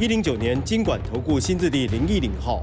一零九年经管投顾新字第零一零号。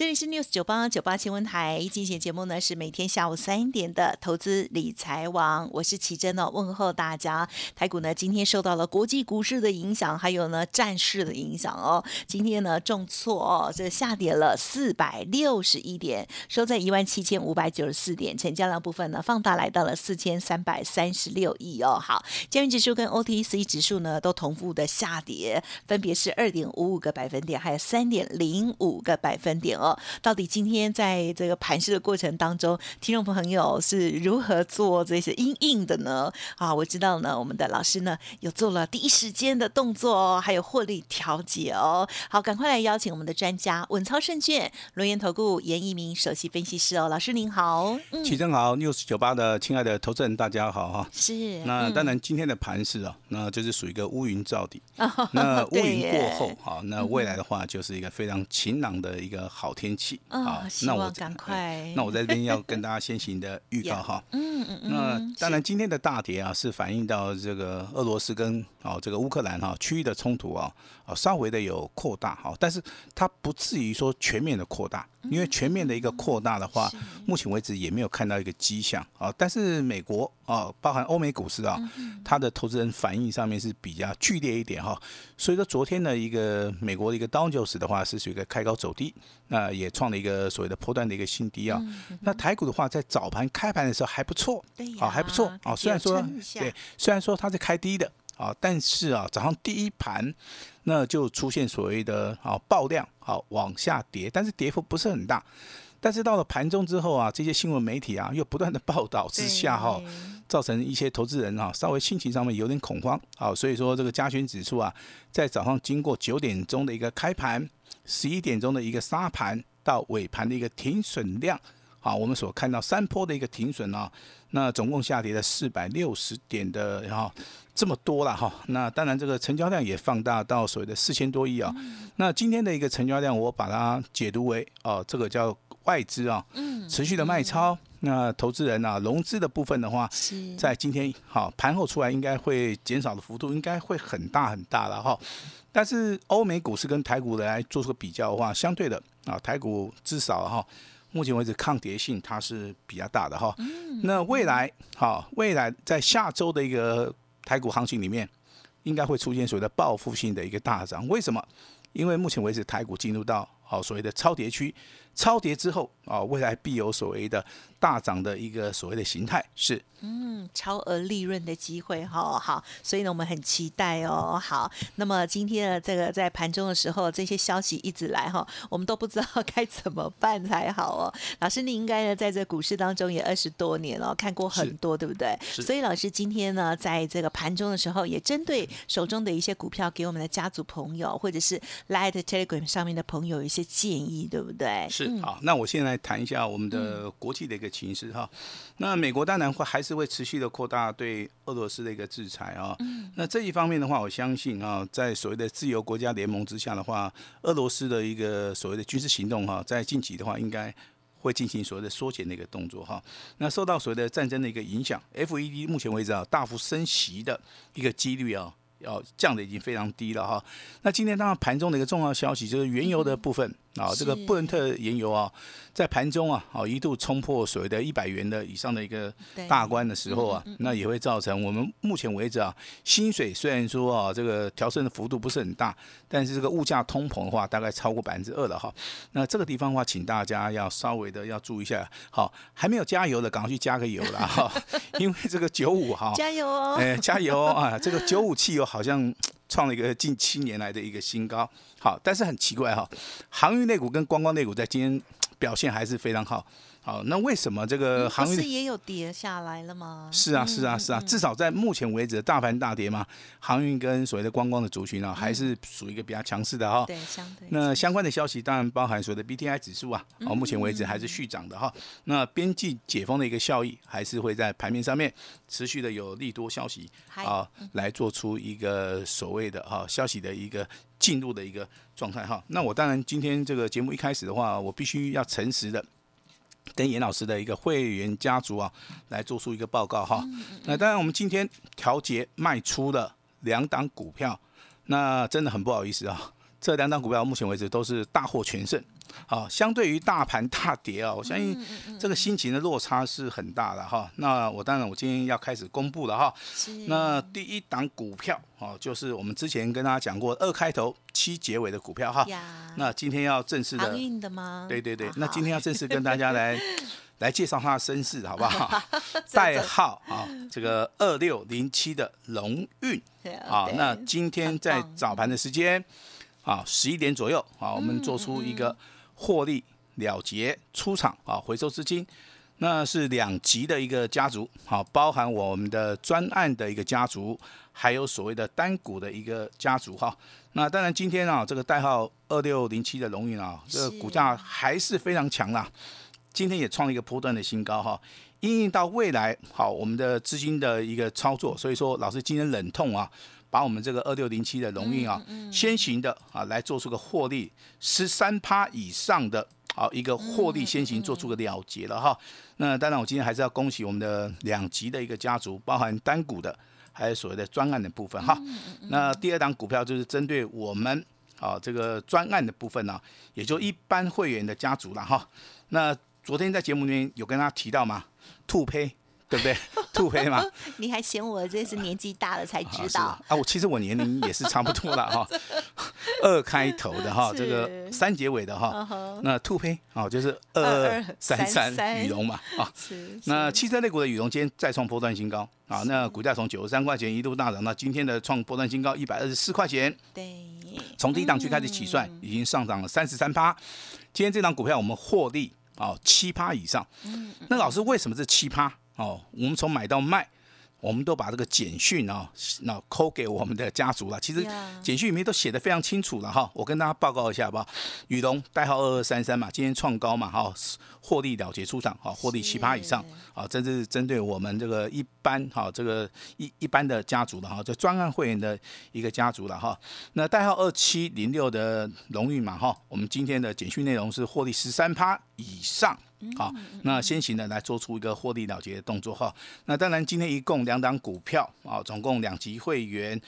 这里是 News 九八九八新闻台，进行节目呢是每天下午三点的投资理财网，我是奇珍哦，问候大家。台股呢今天受到了国际股市的影响，还有呢战事的影响哦。今天呢重挫哦，这下跌了四百六十一点，收在一万七千五百九十四点，成交量部分呢放大来到了四千三百三十六亿哦。好，加元指数跟 OTC 指数呢都同步的下跌，分别是二点五五个百分点，还有三点零五个百分点哦。到底今天在这个盘市的过程当中，听众朋友是如何做这些阴应的呢？啊，我知道呢，我们的老师呢有做了第一时间的动作哦，还有获利调节哦。好，赶快来邀请我们的专家稳操胜券轮研投顾严一鸣首席分析师哦，老师您好，齐正好，news 九八的亲爱的投资人大家好哈。是，那当然今天的盘市啊，那就是属于一个乌云罩顶，那乌云过后，啊，那未来的话就是一个非常晴朗的一个好。天气好，那我赶快，那我在这边要跟大家先行的预告哈。嗯嗯嗯。那当然，今天的大跌啊，是反映到这个俄罗斯跟哦这个乌克兰哈区域的冲突啊，啊稍微的有扩大哈，但是它不至于说全面的扩大。因为全面的一个扩大的话，目前为止也没有看到一个迹象啊。但是美国啊，包含欧美股市啊，它的投资人反应上面是比较剧烈一点哈。所以说昨天的一个美国的一个 Dow Jones 的话是属于一个开高走低，那也创了一个所谓的波段的一个新低啊。那台股的话在早盘开盘的时候还不错，啊还不错啊。虽然说对，虽然说它是开低的啊，但是啊早上第一盘。那就出现所谓的啊爆量，好往下跌，但是跌幅不是很大。但是到了盘中之后啊，这些新闻媒体啊又不断的报道之下哈，造成一些投资人啊稍微心情上面有点恐慌，啊，所以说这个加权指数啊，在早上经过九点钟的一个开盘，十一点钟的一个杀盘到尾盘的一个停损量。好，我们所看到山坡的一个停损啊，那总共下跌了四百六十点的，然后这么多了哈。那当然这个成交量也放大到所谓的四千多亿啊。那今天的一个成交量，我把它解读为哦，这个叫外资啊，持续的卖超。那投资人啊，融资的部分的话，在今天好盘后出来，应该会减少的幅度应该会很大很大了哈。但是欧美股市跟台股来做出个比较的话，相对的啊，台股至少哈。目前为止，抗跌性它是比较大的哈。那未来，好，未来在下周的一个台股行情里面，应该会出现所谓的报复性的一个大涨。为什么？因为目前为止，台股进入到好所谓的超跌区，超跌之后啊，未来必有所谓的大涨的一个所谓的形态是。嗯，超额利润的机会哈，好，所以呢，我们很期待哦。好，那么今天的这个在盘中的时候，这些消息一直来哈，我们都不知道 该怎么办才好哦。老师，你应该呢在这股市当中也二十多年了，看过很多，对不对？所以老师今天呢，在这个盘中的时候，也针对手中的一些股票，给我们的家族朋友或者是 Light Telegram 上面的朋友一些建议，对不对？是好，那我现在谈一下我们的国际的一个情势哈。那美国当然会还是会持续的扩大对俄罗斯的一个制裁啊。那这一方面的话，我相信啊，在所谓的自由国家联盟之下的话，俄罗斯的一个所谓的军事行动哈，在近期的话，应该会进行所谓的缩减的一个动作哈。那受到所谓的战争的一个影响，FED 目前为止啊，大幅升息的一个几率啊。要降的已经非常低了哈。那今天当然盘中的一个重要消息就是原油的部分啊，这个布伦特原油啊，在盘中啊，啊一度冲破所谓的一百元的以上的一个大关的时候啊，那也会造成我们目前为止啊，薪水虽然说啊这个调升的幅度不是很大，但是这个物价通膨的话，大概超过百分之二了哈。那这个地方的话，请大家要稍微的要注意一下，好，还没有加油的，赶快去加个油了 哈，因为这个九五哈，加油哦，哎，加油啊，这个九五汽油。好像创了一个近七年来的一个新高，好，但是很奇怪哈，航运类股跟观光类股在今天表现还是非常好，好，那为什么这个航运不是也有跌下来了吗？是啊，是啊，是啊，至少在目前为止，大盘大跌嘛，航运跟所谓的观光的族群啊，还是属于一个比较强势的哈。对，相对那相关的消息当然包含所谓的 BTI 指数啊，哦，目前为止还是续涨的哈。那边际解封的一个效益，还是会在盘面上面持续的有利多消息啊，来做出一个所谓的哈消息的一个进入的一个状态哈。那我当然今天这个节目一开始的话，我必须要诚实的。跟严老师的一个会员家族啊，来做出一个报告哈。那当然，我们今天调节卖出了两档股票，那真的很不好意思啊。这两档股票目前为止都是大获全胜。好，相对于大盘大跌啊，我相信这个心情的落差是很大的哈。那我当然我今天要开始公布了哈。那第一档股票哦，就是我们之前跟大家讲过二开头七结尾的股票哈。那今天要正式的。对对对。那今天要正式跟大家来 来介绍它的身世，好不好？代号啊，这个二六零七的龙运。啊，那今天在早盘的时间啊，十一点左右啊，我们做出一个。获利了结出场啊，回收资金，那是两级的一个家族，好，包含我们的专案的一个家族，还有所谓的单股的一个家族哈。那当然今天啊，这个代号二六零七的龙运啊，这个股价还是非常强啦，今天也创了一个波段的新高哈。因应到未来好，我们的资金的一个操作，所以说老师今天冷痛啊。把我们这个二六零七的荣运啊，先行的啊来做出个获利十三趴以上的啊一个获利先行做出个了结了哈。那当然我今天还是要恭喜我们的两级的一个家族，包含单股的，还有所谓的专案的部分哈。那第二档股票就是针对我们啊这个专案的部分呢，也就一般会员的家族了哈。那昨天在节目里面有跟大家提到吗？兔胚。对不对？兔黑嘛？你还嫌我这是年纪大了才知道啊？我其实我年龄也是差不多了 哈。二开头的哈，这个三结尾的哈。那兔黑啊，就是二二三三羽绒嘛啊。那汽车类股的羽绒今天再创波段新高啊！那股价从九十三块钱一度大涨到今天的创波段新高一百二十四块钱。对。从低档区开始起算，已经上涨了三十三趴。今天这档股票我们获利啊七趴以上。嗯。那老师为什么是七趴？哦，我们从买到卖，我们都把这个简讯啊，那扣给我们的家族了。其实简讯里面都写的非常清楚了哈。我跟大家报告一下好不好？宇龙代号二二三三嘛，今天创高嘛哈，获利了结出场，啊，获利七八以上，啊，这是针对我们这个一般哈，这个一一般的家族的哈，这专案会员的一个家族了哈。那代号二七零六的荣誉嘛哈，我们今天的简讯内容是获利十三趴以上。好，那先行的来做出一个获利了结的动作哈。那当然，今天一共两档股票啊，总共两级会员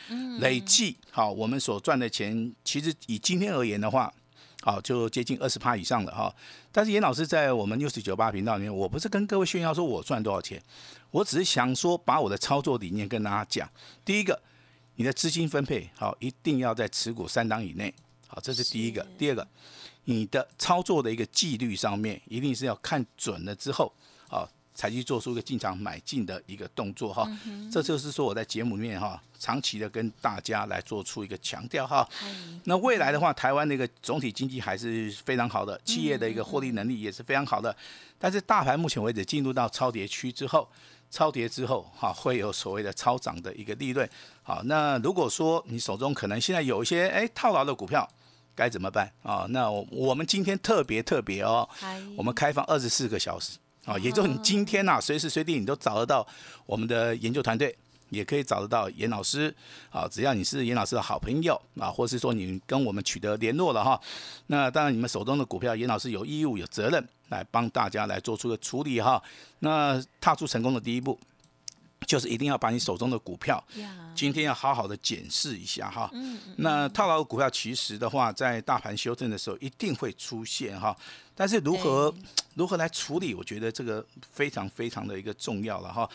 累计好，我们所赚的钱，其实以今天而言的话，好就接近二十趴以上了哈。但是严老师在我们六十九八频道里面，我不是跟各位炫耀说我赚多少钱，我只是想说把我的操作理念跟大家讲。第一个，你的资金分配好，一定要在持股三档以内，好，这是第一个。第二个。你的操作的一个纪律上面，一定是要看准了之后，好，才去做出一个进场买进的一个动作哈。这就是说我在节目里面哈，长期的跟大家来做出一个强调哈。那未来的话，台湾的一个总体经济还是非常好的，企业的一个获利能力也是非常好的。但是大盘目前为止进入到超跌区之后，超跌之后哈，会有所谓的超涨的一个利润。好，那如果说你手中可能现在有一些哎套牢的股票。该怎么办啊？那我们今天特别特别哦，我们开放二十四个小时啊，也就是你今天呐，随时随地你都找得到我们的研究团队，也可以找得到严老师啊。只要你是严老师的好朋友啊，或是说你跟我们取得联络了哈，那当然你们手中的股票，严老师有义务有责任来帮大家来做出个处理哈。那踏出成功的第一步。就是一定要把你手中的股票，今天要好好的检视一下哈。那套牢的股票其实的话，在大盘修正的时候一定会出现哈。但是如何如何来处理，我觉得这个非常非常的一个重要了哈。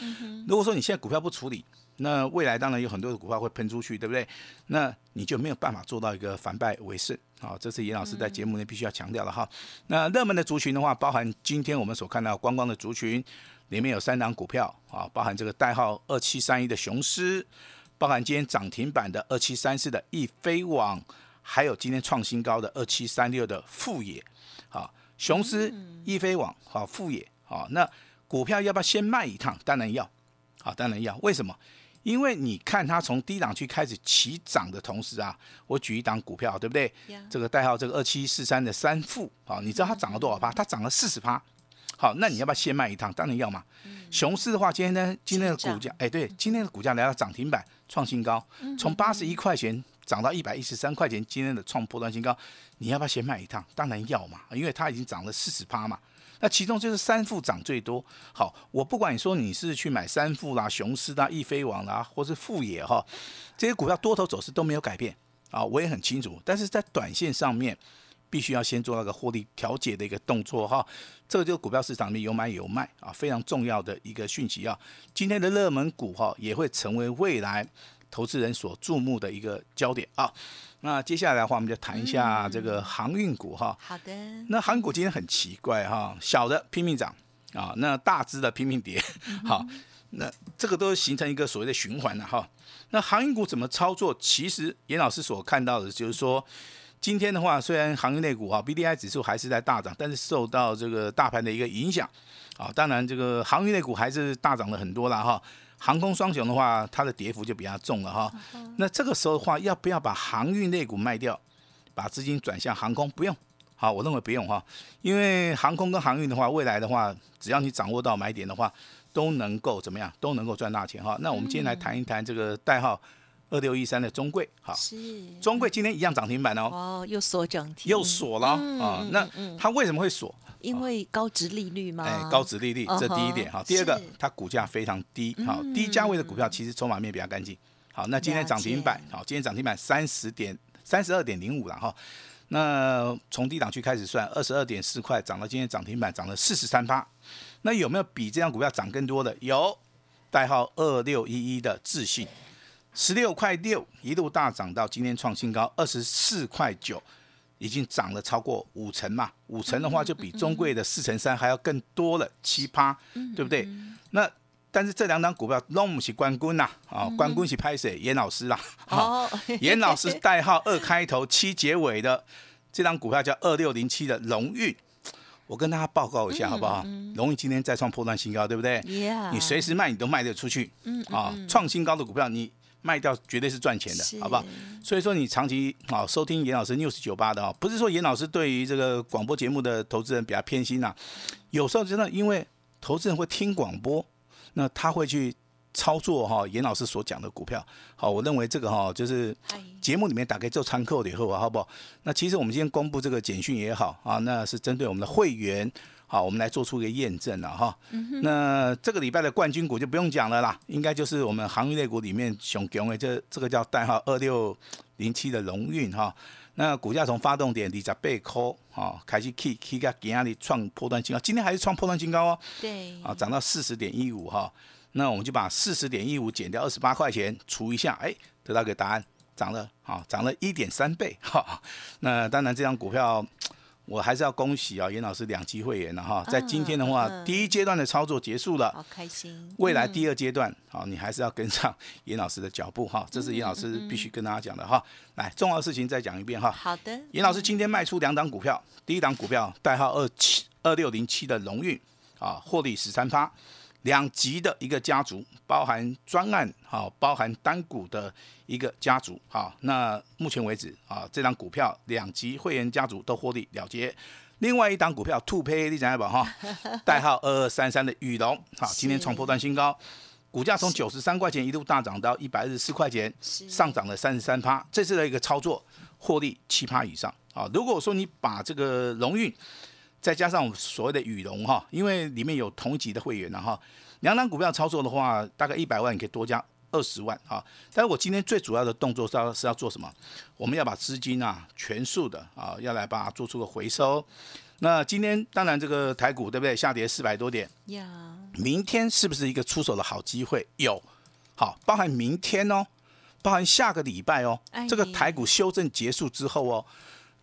如果说你现在股票不处理，那未来当然有很多的股票会喷出去，对不对？那你就没有办法做到一个反败为胜好。这是严老师在节目内必须要强调的哈。那热门的族群的话，包含今天我们所看到观光的族群。里面有三档股票啊，包含这个代号二七三一的雄狮，包含今天涨停板的二七三四的易飞网，还有今天创新高的二七三六的富野，好，雄狮、易飞网、好富野，好那股票要不要先卖一趟？当然要，好当然要。为什么？因为你看它从低档区开始起涨的同时啊，我举一档股票，对不对？这个代号这个二七四三的三富，好，你知道它涨了多少趴？它涨了四十趴。好，那你要不要先卖一趟？当然要嘛。熊市的话，今天呢，今天的股价，哎，对，今天的股价来到涨停板，创新高，从八十一块钱涨到一百一十三块钱，今天的创破断新高，你要不要先卖一趟？当然要嘛，因为它已经涨了四十趴嘛。那其中就是三副涨最多。好，我不管你说你是去买三副啦、雄狮啦、易飞王啦，或是富野哈，这些股票多头走势都没有改变啊，我也很清楚。但是在短线上面。必须要先做那个获利调节的一个动作哈，这个就是股票市场里面有买有卖啊，非常重要的一个讯息啊。今天的热门股哈也会成为未来投资人所注目的一个焦点啊。那接下来的话，我们就谈一下这个航运股哈。好的。那航运股今天很奇怪哈，小的拼命涨啊，那大只的拼命跌。好，那这个都形成一个所谓的循环了哈。那航运股怎么操作？其实严老师所看到的就是说。今天的话，虽然航运类股哈 B D I 指数还是在大涨，但是受到这个大盘的一个影响啊，当然这个航运类股还是大涨了很多了哈。航空双雄的话，它的跌幅就比较重了哈。那这个时候的话，要不要把航运类股卖掉，把资金转向航空？不用，好，我认为不用哈，因为航空跟航运的话，未来的话，只要你掌握到买点的话，都能够怎么样，都能够赚大钱哈。那我们今天来谈一谈这个代号。二六一三的中贵，好，是中贵今天一样涨停板哦，哦，又锁涨停，又锁了啊，那它为什么会锁？因为高值利率吗？哎，高值利率，这第一点哈。第二个，它股价非常低，好，低价位的股票其实筹码面比较干净。好，那今天涨停板，好，今天涨停板三十点三十二点零五了哈。那从低档区开始算，二十二点四块涨到今天涨停板涨了四十三趴。那有没有比这张股票涨更多的？有，代号二六一一的智信。十六块六一路大涨到今天创新高二十四块九，已经涨了超过五成嘛？五成的话就比中贵的四成三还要更多了七趴，对不对？那但是这两档股票弄不起关公呐，啊，关公是拍谁？严老师啦，好，严老师代号二开头 七结尾的这张股票叫二六零七的荣运，我跟大家报告一下好不好？荣运今天再创破断新高，对不对？你随时卖你都卖得出去，啊，创新高的股票你。卖掉绝对是赚钱的，好不好？所以说你长期啊收听严老师 news 九八的啊，不是说严老师对于这个广播节目的投资人比较偏心呐，有时候真的因为投资人会听广播，那他会去操作哈严老师所讲的股票。好，我认为这个哈就是节目里面打开做参考的以后啊，好不好？那其实我们今天公布这个简讯也好啊，那是针对我们的会员。好，我们来做出一个验证了哈。那这个礼拜的冠军股就不用讲了啦，应该就是我们航运类股里面熊熊的这这个叫代号二六零七的荣运哈。那股价从发动点二十八块啊开始起起个今日创破断新高，今天还是创破断新高哦。对。啊，涨到四十点一五哈。那我们就把四十点一五减掉二十八块钱除一下，哎，得到个答案，涨了啊，涨了一点三倍哈。那当然这张股票。我还是要恭喜啊，严老师两期会员了哈，在今天的话，第一阶段的操作结束了，好开心。未来第二阶段，好，你还是要跟上 严老师的脚步哈，这是严老师必须跟大家讲的哈。来，重要的事情再讲一遍哈。好的。严老师今天卖出两档股票，第一档股票代号二七二六零七的荣誉啊，获利十三趴。两级的一个家族，包含专案，好，包含单股的一个家族，好，那目前为止啊，这张股票两级会员家族都获利了结。另外一档股票兔胚，你讲一把哈，代号二二三三的宇龙，好，今天创破断新高，股价从九十三块钱一路大涨到一百二十四块钱，上涨了三十三趴。这次的一个操作获利七趴以上，啊，如果说你把这个荣运。再加上我们所谓的羽绒哈，因为里面有同级的会员了哈，两档股票操作的话，大概一百万你可以多加二十万哈。但是我今天最主要的动作是要是要做什么？我们要把资金啊全数的啊要来把它做出个回收。那今天当然这个台股对不对？下跌四百多点。呀。明天是不是一个出手的好机会？有。好，包含明天哦，包含下个礼拜哦，这个台股修正结束之后哦。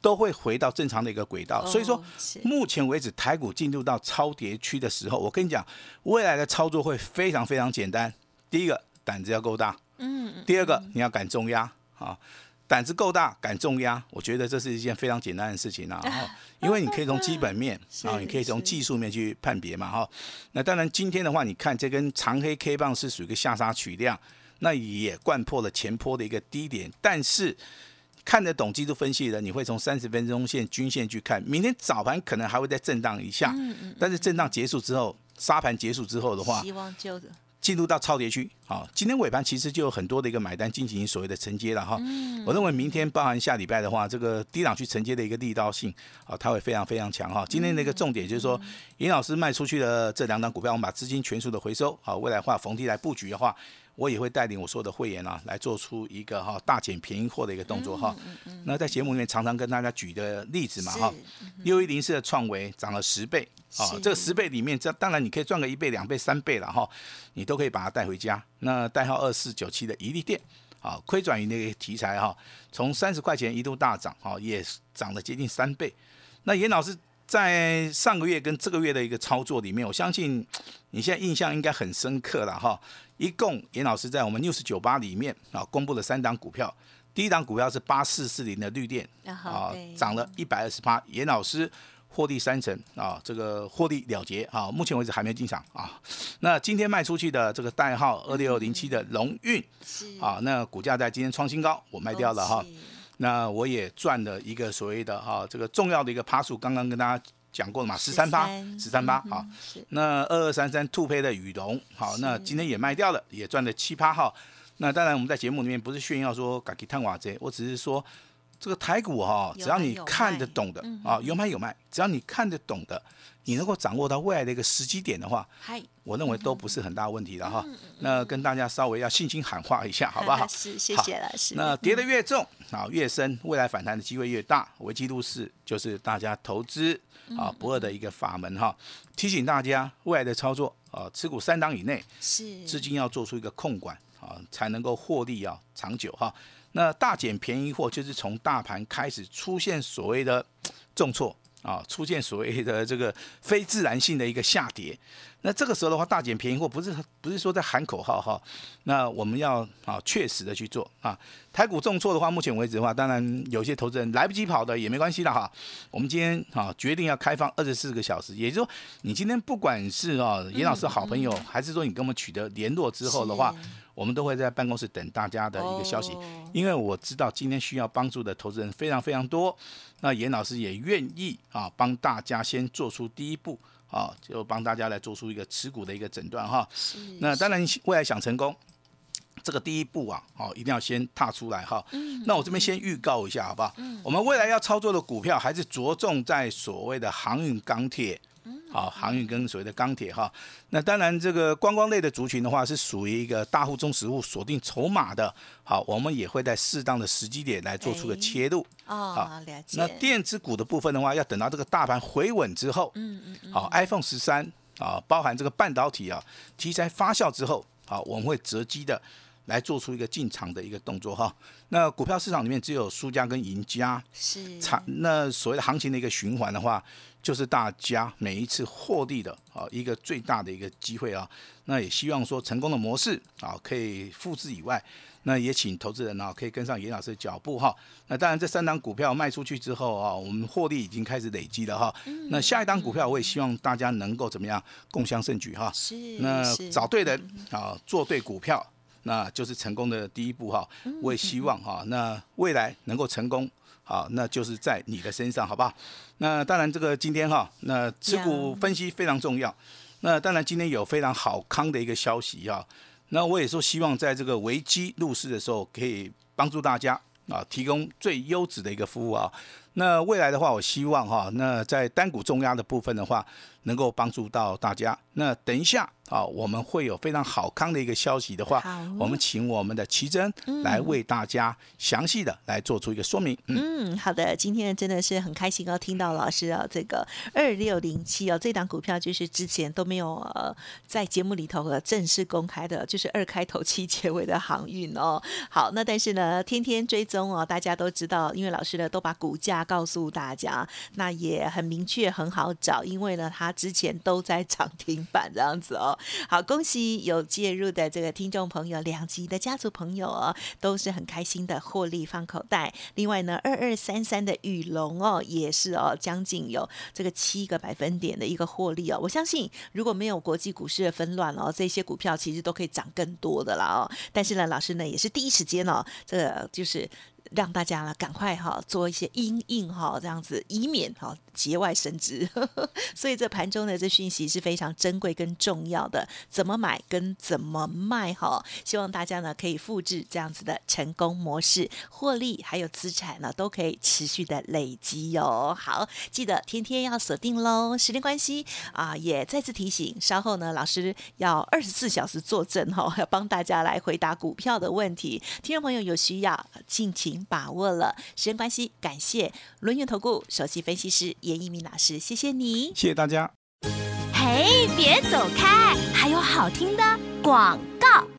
都会回到正常的一个轨道，所以说目前为止台股进入到超跌区的时候，我跟你讲，未来的操作会非常非常简单。第一个胆子要够大，嗯，第二个你要敢重压啊。胆子够大，敢重压，我觉得这是一件非常简单的事情啊。哈，因为你可以从基本面 啊，你可以从技术面去判别嘛。哈，那当然今天的话，你看这根长黑 K 棒是属于一个下杀取量，那也贯破了前坡的一个低点。但是看得懂技术分析的，你会从三十分钟线均线去看，明天早盘可能还会再震荡一下。嗯嗯。但是震荡结束之后，沙盘结束之后的话，希望就。进入到超跌区，好，今天尾盘其实就有很多的一个买单进行所谓的承接了哈。我认为明天包含下礼拜的话，这个低档去承接的一个力道性啊，它会非常非常强哈。今天的一个重点就是说，尹老师卖出去的这两档股票，我们把资金全数的回收，好，未来话逢低来布局的话。我也会带领我所有的会员啊，来做出一个哈大捡便宜货的一个动作哈。那在节目里面常常跟大家举的例子嘛哈，六一零四的创维涨了十倍啊，这个十倍里面，这当然你可以赚个一倍、两倍、三倍了哈，你都可以把它带回家。那代号二四九七的一利店啊，亏转移那个题材哈，从三十块钱一度大涨哈，也涨了接近三倍。那严老师。在上个月跟这个月的一个操作里面，我相信 你现在印象应该很深刻了哈。一共严老师在我们 news 九八里面啊，公布了三档股票。第一档股票是八四四零的绿电啊，涨了一百二十八，严老师获利三成啊，这个获利了结啊，目前为止还没进场啊。那今天卖出去的这个代号二六零七的龙运啊，那股价在今天创新高，我卖掉了哈。那我也赚了一个所谓的哈这个重要的一个趴数，刚刚跟大家讲过了嘛，十三趴，十三趴好。那二二三三兔胚的羽绒，好，那今天也卖掉了，也赚了七趴哈。那当然我们在节目里面不是炫耀说敢去探瓦这，我只是说这个台股哈，只要你看得懂的啊，有买有卖，只要你看得懂的。你能够掌握到未来的一个时机点的话，我认为都不是很大问题的哈。那跟大家稍微要信心喊话一下，好不好？是，谢谢老师。那跌得越重啊，越深，未来反弹的机会越大。维基路是就是大家投资啊不二的一个法门哈。提醒大家，未来的操作啊，持股三档以内，是资金要做出一个控管啊，才能够获利啊长久哈。那大减便宜货就是从大盘开始出现所谓的重挫。啊，出现所谓的这个非自然性的一个下跌，那这个时候的话，大减便宜货不是不是说在喊口号哈，那我们要啊确实的去做啊。台股重挫的话，目前为止的话，当然有些投资人来不及跑的也没关系的哈。我们今天啊决定要开放二十四个小时，也就是说，你今天不管是啊严老师好朋友，还是说你跟我们取得联络之后的话。我们都会在办公室等大家的一个消息，因为我知道今天需要帮助的投资人非常非常多。那严老师也愿意啊，帮大家先做出第一步啊，就帮大家来做出一个持股的一个诊断哈。那当然，未来想成功，这个第一步啊，好，一定要先踏出来哈。那我这边先预告一下好不好？我们未来要操作的股票还是着重在所谓的航运、钢铁。好，航运跟所谓的钢铁哈，那当然这个观光类的族群的话，是属于一个大户中实物锁定筹码的。好，我们也会在适当的时机点来做出个切入。哦，了解。那电子股的部分的话，要等到这个大盘回稳之后。嗯嗯嗯。好，iPhone 十三啊，包含这个半导体啊题材发酵之后，好，我们会择机的来做出一个进场的一个动作哈。那股票市场里面只有输家跟赢家。是。产那所谓的行情的一个循环的话。就是大家每一次获利的啊一个最大的一个机会啊，那也希望说成功的模式啊可以复制以外，那也请投资人啊可以跟上严老师的脚步哈。那当然这三档股票卖出去之后啊，我们获利已经开始累积了哈。那下一档股票我也希望大家能够怎么样共襄盛举哈。是。那找对人啊，做对股票，那就是成功的第一步哈。我也希望哈，那未来能够成功。好，那就是在你的身上，好不好？那当然，这个今天哈，那持股分析非常重要。那当然，今天有非常好康的一个消息哈。那我也说，希望在这个危机入市的时候，可以帮助大家啊，提供最优质的一个服务啊。那未来的话，我希望哈，那在单股重压的部分的话，能够帮助到大家。那等一下。啊，我们会有非常好康的一个消息的话，我们请我们的奇珍来为大家详细的来做出一个说明。嗯，好的，今天真的是很开心哦，听到老师啊，这个二六零七哦，这档股票就是之前都没有呃在节目里头和正式公开的，就是二开头七结尾的航运哦。好，那但是呢，天天追踪哦，大家都知道，因为老师呢都把股价告诉大家，那也很明确，很好找，因为呢，它之前都在涨停板这样子哦。好，恭喜有介入的这个听众朋友，两级的家族朋友哦，都是很开心的获利放口袋。另外呢，二二三三的雨龙哦，也是哦，将近有这个七个百分点的一个获利哦。我相信，如果没有国际股市的纷乱哦，这些股票其实都可以涨更多的啦哦。但是呢，老师呢也是第一时间哦，这个就是让大家呢赶快哈做一些阴应哈，这样子以免哈。节外生枝，所以这盘中的这讯息是非常珍贵跟重要的。怎么买跟怎么卖哈？希望大家呢可以复制这样子的成功模式，获利还有资产呢都可以持续的累积哟。好，记得天天要锁定喽。时间关系啊，也再次提醒，稍后呢老师要二十四小时坐镇哈，要帮大家来回答股票的问题。听众朋友有需要，敬请情把握了。时间关系，感谢轮源投顾首席分析师。严一鸣老师，谢谢你，谢谢大家。嘿，别走开，还有好听的广告。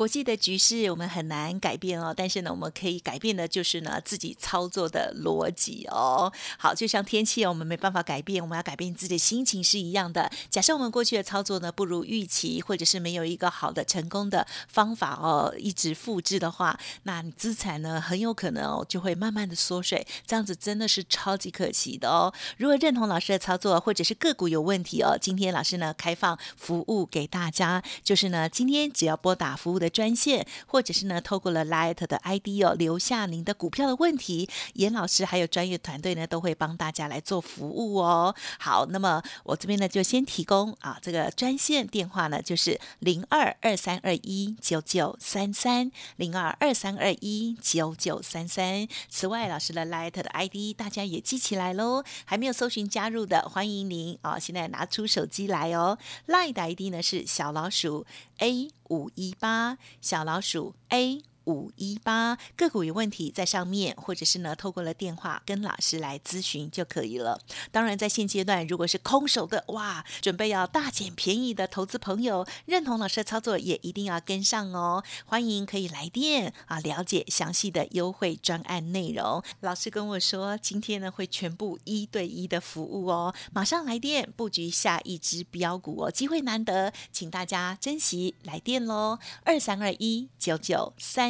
国际的局势我们很难改变哦，但是呢，我们可以改变的就是呢自己操作的逻辑哦。好，就像天气我们没办法改变，我们要改变自己的心情是一样的。假设我们过去的操作呢不如预期，或者是没有一个好的成功的方法哦，一直复制的话，那你资产呢很有可能哦就会慢慢的缩水，这样子真的是超级可惜的哦。如果认同老师的操作，或者是个股有问题哦，今天老师呢开放服务给大家，就是呢今天只要拨打服务的。专线，或者是呢，透过了 Light 的 ID 哦，留下您的股票的问题，严老师还有专业团队呢，都会帮大家来做服务哦。好，那么我这边呢，就先提供啊，这个专线电话呢，就是零二二三二一九九三三零二二三二一九九三三。此外，老师的 Light 的 ID 大家也记起来喽，还没有搜寻加入的，欢迎您啊，现在拿出手机来哦。Light 的 ID 呢是小老鼠 A。五一八小老鼠 A。五一八个股有问题在上面，或者是呢，透过了电话跟老师来咨询就可以了。当然，在现阶段，如果是空手的哇，准备要大捡便宜的投资朋友，认同老师的操作也一定要跟上哦。欢迎可以来电啊，了解详细的优惠专案内容。老师跟我说，今天呢会全部一对一的服务哦，马上来电布局下一支标股哦，机会难得，请大家珍惜来电喽，二三二一九九三